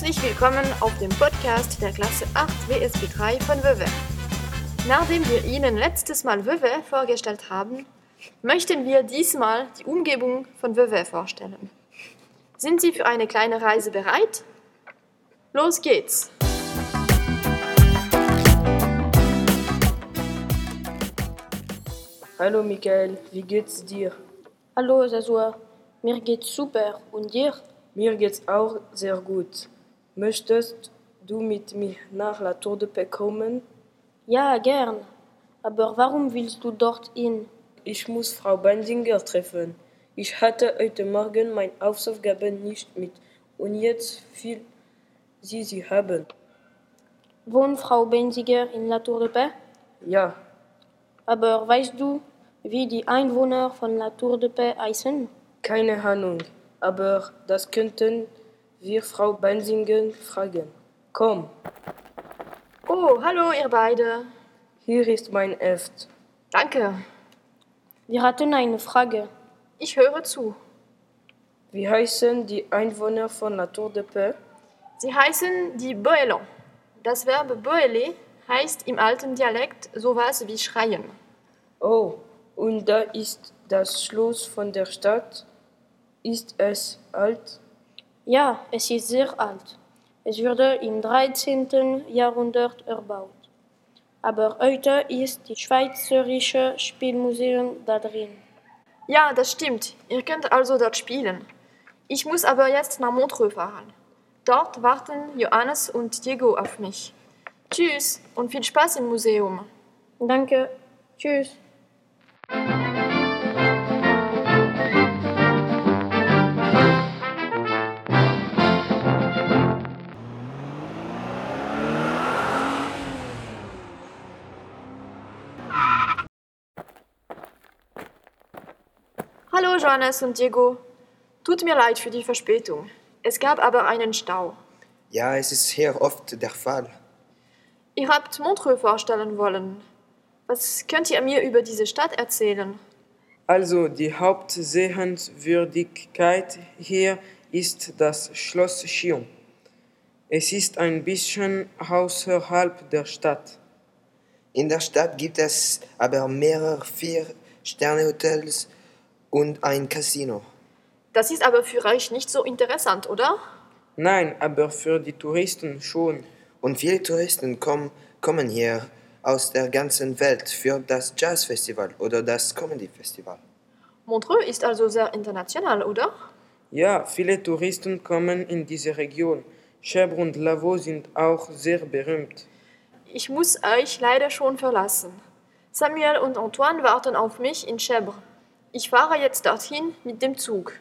Herzlich willkommen auf dem Podcast der Klasse 8 WSB 3 von WWE. Nachdem wir Ihnen letztes Mal WWE vorgestellt haben, möchten wir diesmal die Umgebung von WWE vorstellen. Sind Sie für eine kleine Reise bereit? Los geht's! Hallo Michael, wie geht's dir? Hallo Sasua, mir geht's super und dir? Mir geht's auch sehr gut. Möchtest du mit mir nach La Tour de Paix kommen? Ja, gern. Aber warum willst du dort hin? Ich muss Frau Bensinger treffen. Ich hatte heute Morgen meine Hausaufgaben nicht mit und jetzt will sie sie haben. Wohnt Frau Benziger in La Tour de Paix? Ja, Aber weißt du, wie die Einwohner von La Tour de Paix heißen? keine Ahnung, aber das könnten wir Frau Bensinger fragen. Komm, Oh, hallo ihr beide. hier ist mein Heft. Danke. Wir hatten eine Frage. Ich höre zu. Wie heißen die Einwohner von La Tour de Paix? Sie heißen die Boelans. Das Verb boeler heißt im alten Dialekt sowas wie schreien. Oh, und da ist das Schloss von der Stadt. Ist es alt? Ja, es ist sehr alt. Es wurde im 13. Jahrhundert erbaut. Aber heute ist das Schweizerische Spielmuseum da drin. Ja, das stimmt. Ihr könnt also dort spielen. Ich muss aber jetzt nach Montreux fahren. Dort warten Johannes und Diego auf mich. Tschüss und viel Spaß im Museum. Danke. Tschüss. Hallo Johannes und Diego. Tut mir leid für die Verspätung. Es gab aber einen Stau. Ja, es ist hier oft der Fall. Ihr habt Montreux vorstellen wollen. Was könnt ihr mir über diese Stadt erzählen? Also die Hauptsehenswürdigkeit hier ist das Schloss Chillon. Es ist ein bisschen außerhalb der Stadt. In der Stadt gibt es aber mehrere Vier-Sterne-Hotels und ein Casino. Das ist aber für euch nicht so interessant, oder? Nein, aber für die Touristen schon. Und viele Touristen kommen, kommen hier aus der ganzen Welt für das Jazzfestival oder das Comedy-Festival. Montreux ist also sehr international, oder? Ja, viele Touristen kommen in diese Region. Chèvre und Lavaux sind auch sehr berühmt. Ich muss euch leider schon verlassen. Samuel und Antoine warten auf mich in Chèvre. Ich fahre jetzt dorthin mit dem Zug.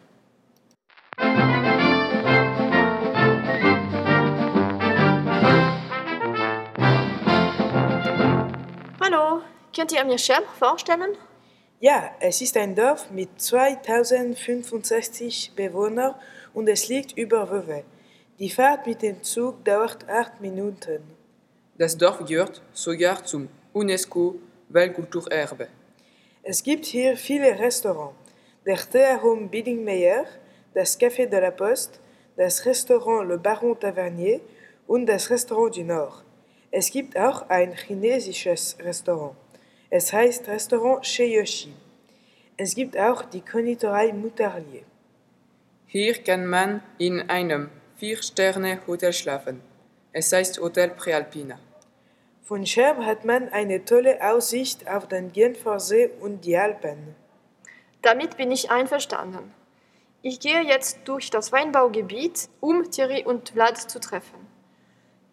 Hallo, könnt ihr mir Chèvre vorstellen? Ja, es ist ein Dorf mit 2065 Bewohnern und es liegt über Vevey. Die Fahrt mit dem Zug dauert acht Minuten. Das Dorf gehört sogar zum UNESCO-Weltkulturerbe. Es gibt hier viele Restaurants. Der Théâtre Biddingmeyer, das Café de la Poste, das Restaurant Le Baron Tavernier und das Restaurant du Nord. Es gibt auch ein chinesisches Restaurant. Es heißt Restaurant Chez Yoshi. Es gibt auch die Konditorei Moutarlier. Hier kann man in einem Vier-Sterne-Hotel schlafen. Es heißt Hotel Prealpina. Von Scherm hat man eine tolle Aussicht auf den Genfersee und die Alpen. Damit bin ich einverstanden. Ich gehe jetzt durch das Weinbaugebiet, um Thierry und Vlad zu treffen.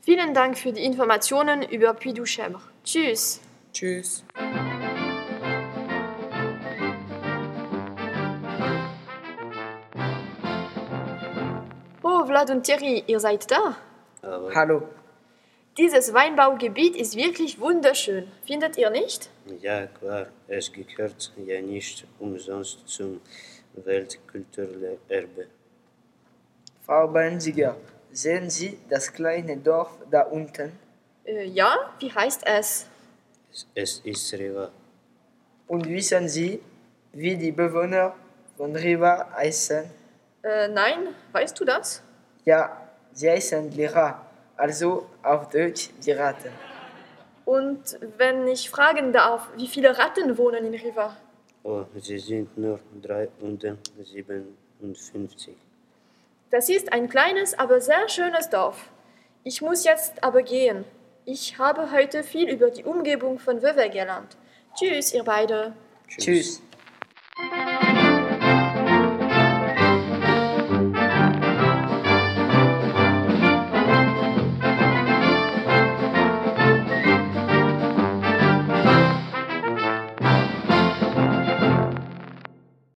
Vielen Dank für die Informationen über Puy du Chèvre. Tschüss. Tschüss. Oh, Vlad und Thierry, ihr seid da. Hallo. Dieses Weinbaugebiet ist wirklich wunderschön. Findet ihr nicht? Ja, klar, es gehört ja nicht umsonst zum Weltkulturerbe. Frau Benziger, sehen Sie das kleine Dorf da unten? Äh, ja, wie heißt es? Es ist Riva. Und wissen Sie, wie die Bewohner von Riva heißen? Äh, nein, weißt du das? Ja, Sie heißen Lira, also auf Deutsch die Ratten. Und wenn ich fragen darf, wie viele Ratten wohnen in Riva? Oh, sie sind nur 357. Das ist ein kleines, aber sehr schönes Dorf. Ich muss jetzt aber gehen. Ich habe heute viel über die Umgebung von Vevey gelernt. Tschüss, ihr beide. Tschüss. Tschüss.